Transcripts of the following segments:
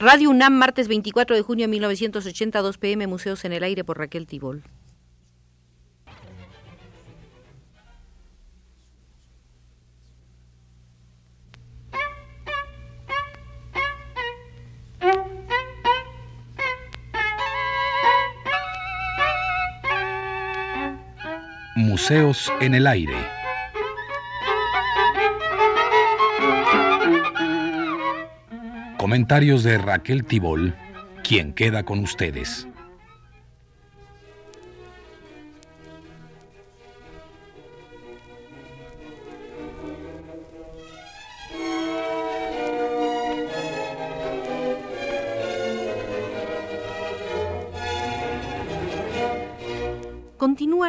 Radio UNAM, martes 24 de junio de 1982 pm, Museos en el Aire por Raquel Tibol. Museos en el Aire. Comentarios de Raquel Tibol, quien queda con ustedes.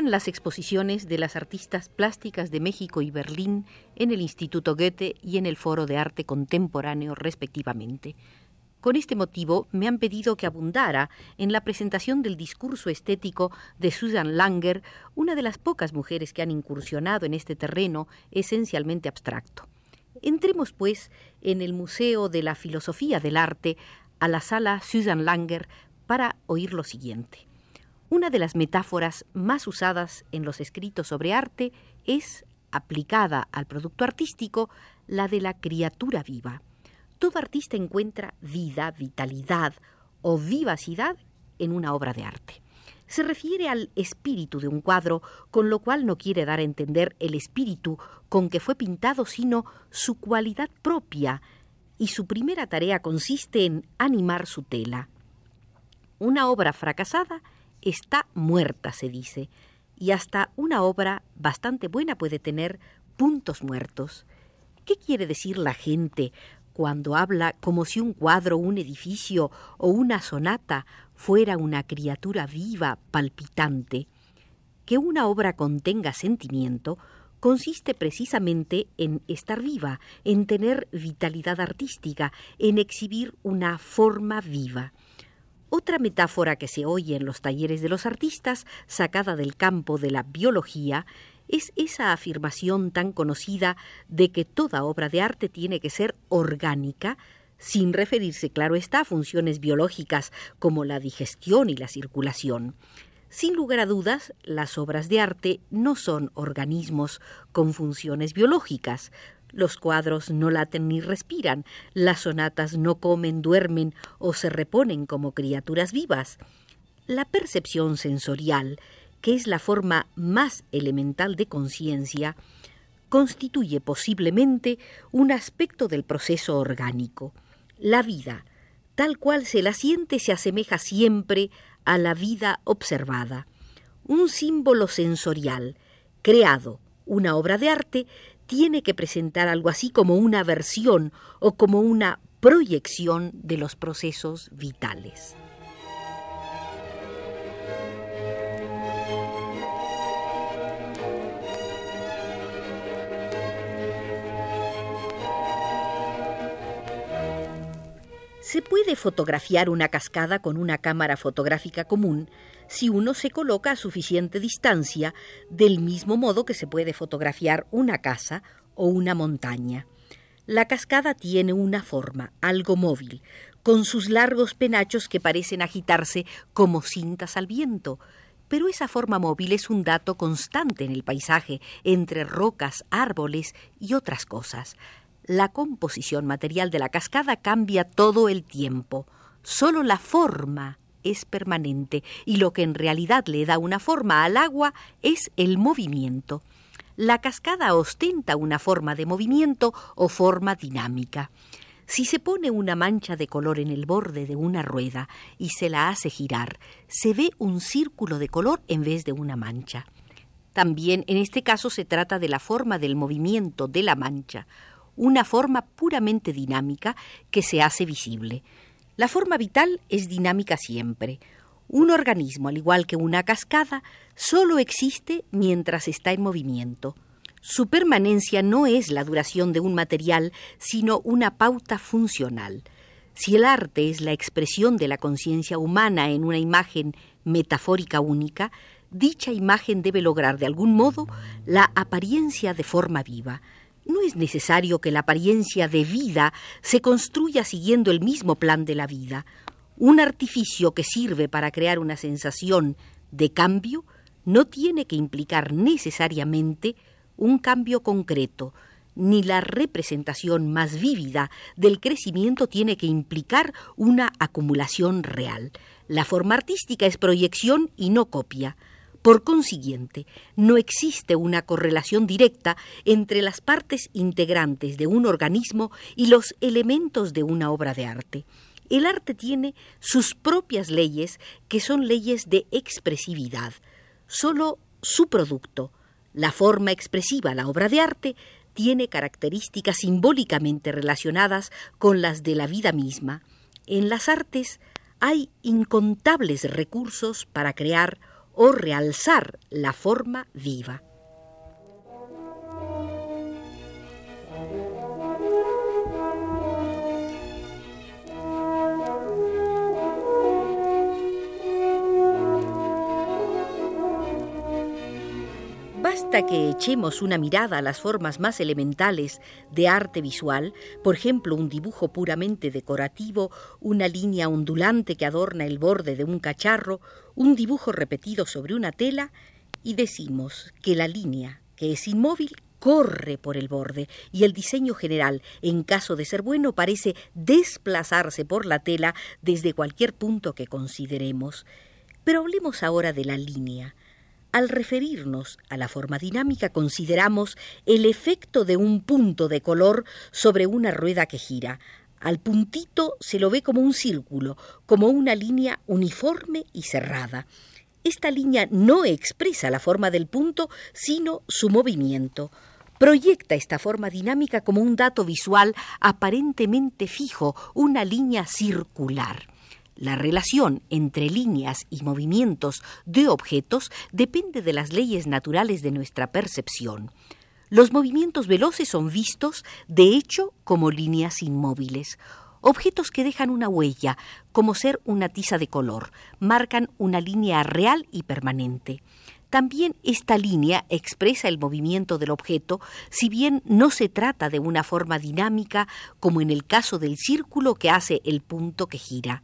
Las exposiciones de las artistas plásticas de México y Berlín en el Instituto Goethe y en el Foro de Arte Contemporáneo respectivamente. Con este motivo me han pedido que abundara en la presentación del discurso estético de Susan Langer, una de las pocas mujeres que han incursionado en este terreno esencialmente abstracto. Entremos, pues, en el Museo de la Filosofía del Arte, a la sala Susan Langer, para oír lo siguiente. Una de las metáforas más usadas en los escritos sobre arte es, aplicada al producto artístico, la de la criatura viva. Todo artista encuentra vida, vitalidad o vivacidad en una obra de arte. Se refiere al espíritu de un cuadro, con lo cual no quiere dar a entender el espíritu con que fue pintado, sino su cualidad propia, y su primera tarea consiste en animar su tela. Una obra fracasada está muerta, se dice, y hasta una obra bastante buena puede tener puntos muertos. ¿Qué quiere decir la gente cuando habla como si un cuadro, un edificio o una sonata fuera una criatura viva, palpitante? Que una obra contenga sentimiento consiste precisamente en estar viva, en tener vitalidad artística, en exhibir una forma viva. Otra metáfora que se oye en los talleres de los artistas, sacada del campo de la biología, es esa afirmación tan conocida de que toda obra de arte tiene que ser orgánica, sin referirse, claro está, a funciones biológicas como la digestión y la circulación. Sin lugar a dudas, las obras de arte no son organismos con funciones biológicas, los cuadros no laten ni respiran, las sonatas no comen, duermen o se reponen como criaturas vivas. La percepción sensorial, que es la forma más elemental de conciencia, constituye posiblemente un aspecto del proceso orgánico. La vida, tal cual se la siente, se asemeja siempre a la vida observada. Un símbolo sensorial, creado, una obra de arte, tiene que presentar algo así como una versión o como una proyección de los procesos vitales. Se puede fotografiar una cascada con una cámara fotográfica común si uno se coloca a suficiente distancia, del mismo modo que se puede fotografiar una casa o una montaña. La cascada tiene una forma, algo móvil, con sus largos penachos que parecen agitarse como cintas al viento, pero esa forma móvil es un dato constante en el paisaje, entre rocas, árboles y otras cosas la composición material de la cascada cambia todo el tiempo. Solo la forma es permanente y lo que en realidad le da una forma al agua es el movimiento. La cascada ostenta una forma de movimiento o forma dinámica. Si se pone una mancha de color en el borde de una rueda y se la hace girar, se ve un círculo de color en vez de una mancha. También en este caso se trata de la forma del movimiento de la mancha una forma puramente dinámica que se hace visible. La forma vital es dinámica siempre. Un organismo, al igual que una cascada, solo existe mientras está en movimiento. Su permanencia no es la duración de un material, sino una pauta funcional. Si el arte es la expresión de la conciencia humana en una imagen metafórica única, dicha imagen debe lograr de algún modo la apariencia de forma viva. No es necesario que la apariencia de vida se construya siguiendo el mismo plan de la vida. Un artificio que sirve para crear una sensación de cambio no tiene que implicar necesariamente un cambio concreto, ni la representación más vívida del crecimiento tiene que implicar una acumulación real. La forma artística es proyección y no copia. Por consiguiente, no existe una correlación directa entre las partes integrantes de un organismo y los elementos de una obra de arte. El arte tiene sus propias leyes, que son leyes de expresividad. Solo su producto, la forma expresiva, la obra de arte, tiene características simbólicamente relacionadas con las de la vida misma. En las artes hay incontables recursos para crear o realzar la forma viva. Basta que echemos una mirada a las formas más elementales de arte visual, por ejemplo, un dibujo puramente decorativo, una línea ondulante que adorna el borde de un cacharro, un dibujo repetido sobre una tela, y decimos que la línea, que es inmóvil, corre por el borde y el diseño general, en caso de ser bueno, parece desplazarse por la tela desde cualquier punto que consideremos. Pero hablemos ahora de la línea. Al referirnos a la forma dinámica consideramos el efecto de un punto de color sobre una rueda que gira. Al puntito se lo ve como un círculo, como una línea uniforme y cerrada. Esta línea no expresa la forma del punto, sino su movimiento. Proyecta esta forma dinámica como un dato visual aparentemente fijo, una línea circular. La relación entre líneas y movimientos de objetos depende de las leyes naturales de nuestra percepción. Los movimientos veloces son vistos, de hecho, como líneas inmóviles. Objetos que dejan una huella, como ser una tiza de color, marcan una línea real y permanente. También esta línea expresa el movimiento del objeto, si bien no se trata de una forma dinámica como en el caso del círculo que hace el punto que gira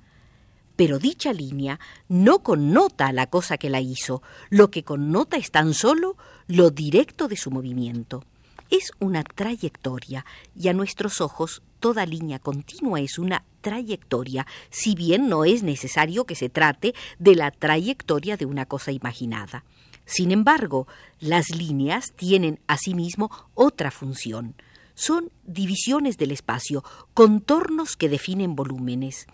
pero dicha línea no connota la cosa que la hizo, lo que connota es tan solo lo directo de su movimiento. Es una trayectoria, y a nuestros ojos toda línea continua es una trayectoria, si bien no es necesario que se trate de la trayectoria de una cosa imaginada. Sin embargo, las líneas tienen asimismo otra función. Son divisiones del espacio, contornos que definen volúmenes.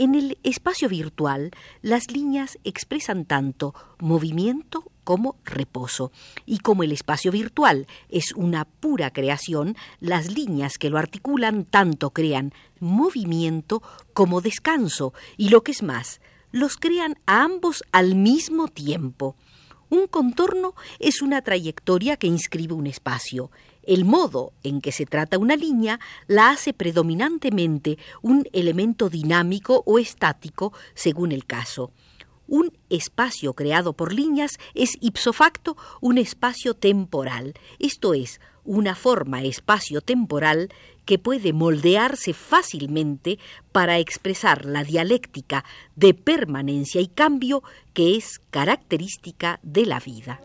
En el espacio virtual, las líneas expresan tanto movimiento como reposo. Y como el espacio virtual es una pura creación, las líneas que lo articulan tanto crean movimiento como descanso, y lo que es más, los crean a ambos al mismo tiempo. Un contorno es una trayectoria que inscribe un espacio. El modo en que se trata una línea la hace predominantemente un elemento dinámico o estático según el caso. Un espacio creado por líneas es ipso facto un espacio temporal, esto es, una forma espacio-temporal que puede moldearse fácilmente para expresar la dialéctica de permanencia y cambio que es característica de la vida.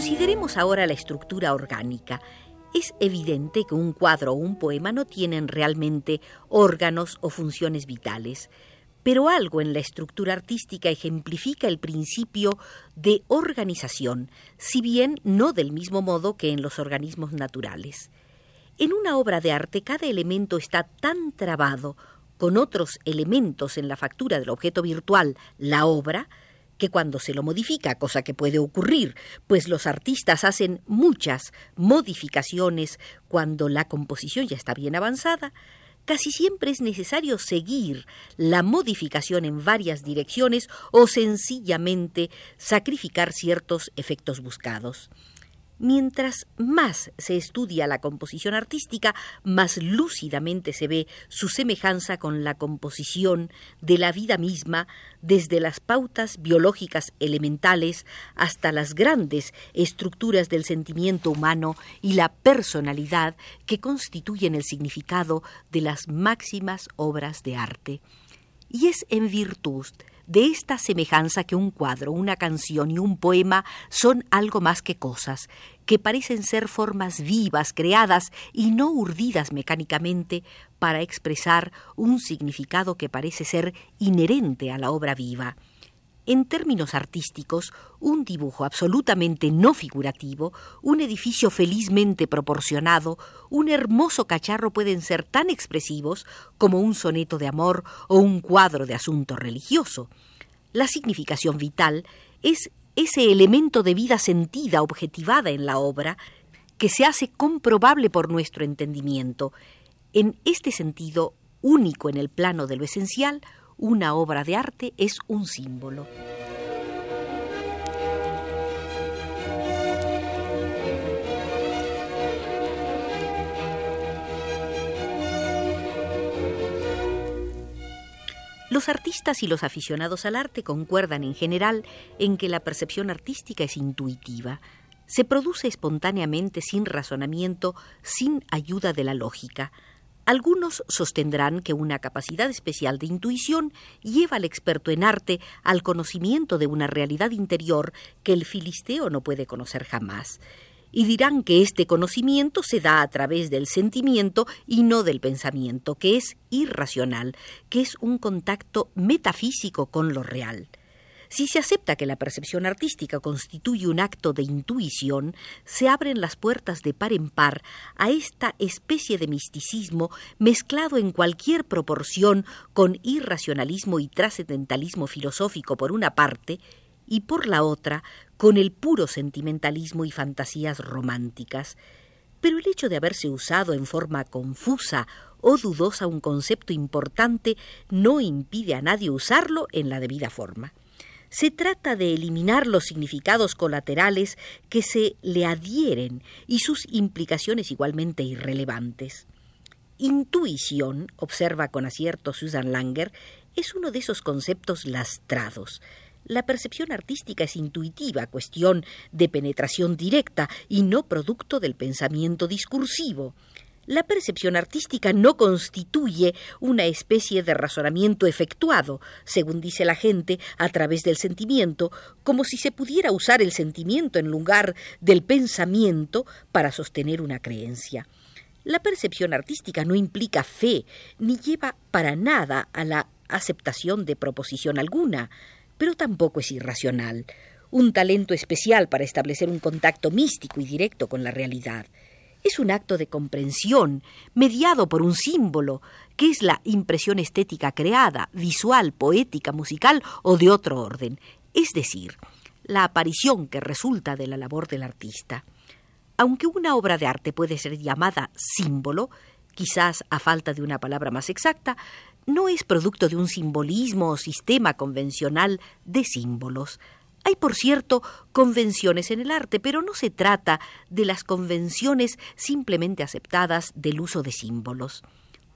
Consideremos ahora la estructura orgánica. Es evidente que un cuadro o un poema no tienen realmente órganos o funciones vitales, pero algo en la estructura artística ejemplifica el principio de organización, si bien no del mismo modo que en los organismos naturales. En una obra de arte cada elemento está tan trabado con otros elementos en la factura del objeto virtual, la obra, que cuando se lo modifica, cosa que puede ocurrir, pues los artistas hacen muchas modificaciones cuando la composición ya está bien avanzada, casi siempre es necesario seguir la modificación en varias direcciones o sencillamente sacrificar ciertos efectos buscados. Mientras más se estudia la composición artística, más lúcidamente se ve su semejanza con la composición de la vida misma, desde las pautas biológicas elementales hasta las grandes estructuras del sentimiento humano y la personalidad que constituyen el significado de las máximas obras de arte. Y es en virtud de esta semejanza que un cuadro, una canción y un poema son algo más que cosas, que parecen ser formas vivas, creadas y no urdidas mecánicamente para expresar un significado que parece ser inherente a la obra viva. En términos artísticos, un dibujo absolutamente no figurativo, un edificio felizmente proporcionado, un hermoso cacharro pueden ser tan expresivos como un soneto de amor o un cuadro de asunto religioso. La significación vital es ese elemento de vida sentida, objetivada en la obra, que se hace comprobable por nuestro entendimiento. En este sentido, único en el plano de lo esencial, una obra de arte es un símbolo. Los artistas y los aficionados al arte concuerdan en general en que la percepción artística es intuitiva, se produce espontáneamente sin razonamiento, sin ayuda de la lógica. Algunos sostendrán que una capacidad especial de intuición lleva al experto en arte al conocimiento de una realidad interior que el filisteo no puede conocer jamás y dirán que este conocimiento se da a través del sentimiento y no del pensamiento, que es irracional, que es un contacto metafísico con lo real. Si se acepta que la percepción artística constituye un acto de intuición, se abren las puertas de par en par a esta especie de misticismo mezclado en cualquier proporción con irracionalismo y trascendentalismo filosófico por una parte y por la otra con el puro sentimentalismo y fantasías románticas. Pero el hecho de haberse usado en forma confusa o dudosa un concepto importante no impide a nadie usarlo en la debida forma. Se trata de eliminar los significados colaterales que se le adhieren y sus implicaciones igualmente irrelevantes. Intuición, observa con acierto Susan Langer, es uno de esos conceptos lastrados, la percepción artística es intuitiva, cuestión de penetración directa y no producto del pensamiento discursivo. La percepción artística no constituye una especie de razonamiento efectuado, según dice la gente, a través del sentimiento, como si se pudiera usar el sentimiento en lugar del pensamiento para sostener una creencia. La percepción artística no implica fe, ni lleva para nada a la aceptación de proposición alguna pero tampoco es irracional, un talento especial para establecer un contacto místico y directo con la realidad. Es un acto de comprensión, mediado por un símbolo, que es la impresión estética creada, visual, poética, musical o de otro orden, es decir, la aparición que resulta de la labor del artista. Aunque una obra de arte puede ser llamada símbolo, quizás a falta de una palabra más exacta, no es producto de un simbolismo o sistema convencional de símbolos. Hay, por cierto, convenciones en el arte, pero no se trata de las convenciones simplemente aceptadas del uso de símbolos.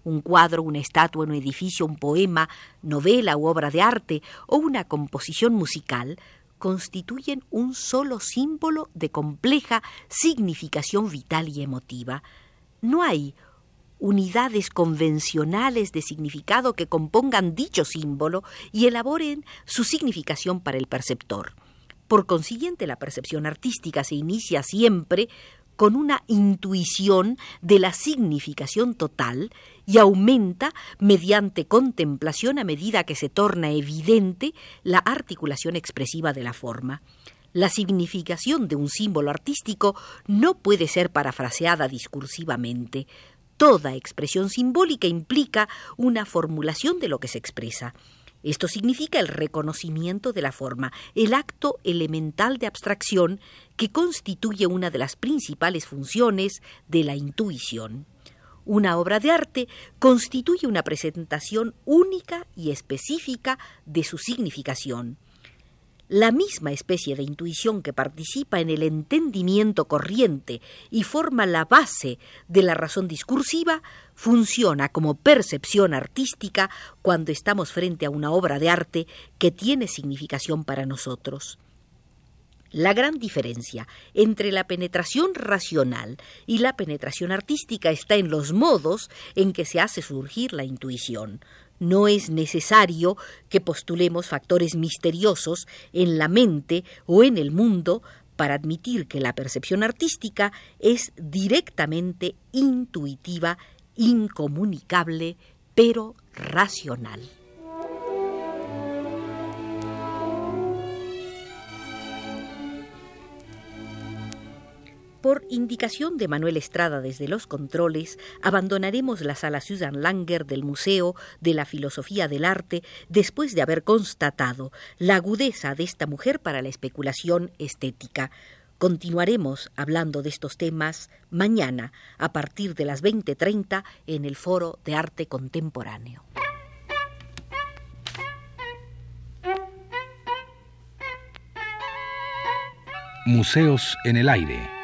Un cuadro, una estatua, un edificio, un poema, novela u obra de arte o una composición musical constituyen un solo símbolo de compleja significación vital y emotiva. No hay unidades convencionales de significado que compongan dicho símbolo y elaboren su significación para el perceptor. Por consiguiente, la percepción artística se inicia siempre con una intuición de la significación total y aumenta mediante contemplación a medida que se torna evidente la articulación expresiva de la forma. La significación de un símbolo artístico no puede ser parafraseada discursivamente, Toda expresión simbólica implica una formulación de lo que se expresa. Esto significa el reconocimiento de la forma, el acto elemental de abstracción que constituye una de las principales funciones de la intuición. Una obra de arte constituye una presentación única y específica de su significación. La misma especie de intuición que participa en el entendimiento corriente y forma la base de la razón discursiva, funciona como percepción artística cuando estamos frente a una obra de arte que tiene significación para nosotros. La gran diferencia entre la penetración racional y la penetración artística está en los modos en que se hace surgir la intuición. No es necesario que postulemos factores misteriosos en la mente o en el mundo para admitir que la percepción artística es directamente intuitiva, incomunicable, pero racional. Por indicación de Manuel Estrada desde los controles, abandonaremos la sala Susan Langer del Museo de la Filosofía del Arte después de haber constatado la agudeza de esta mujer para la especulación estética. Continuaremos hablando de estos temas mañana a partir de las 20:30 en el Foro de Arte Contemporáneo. Museos en el aire.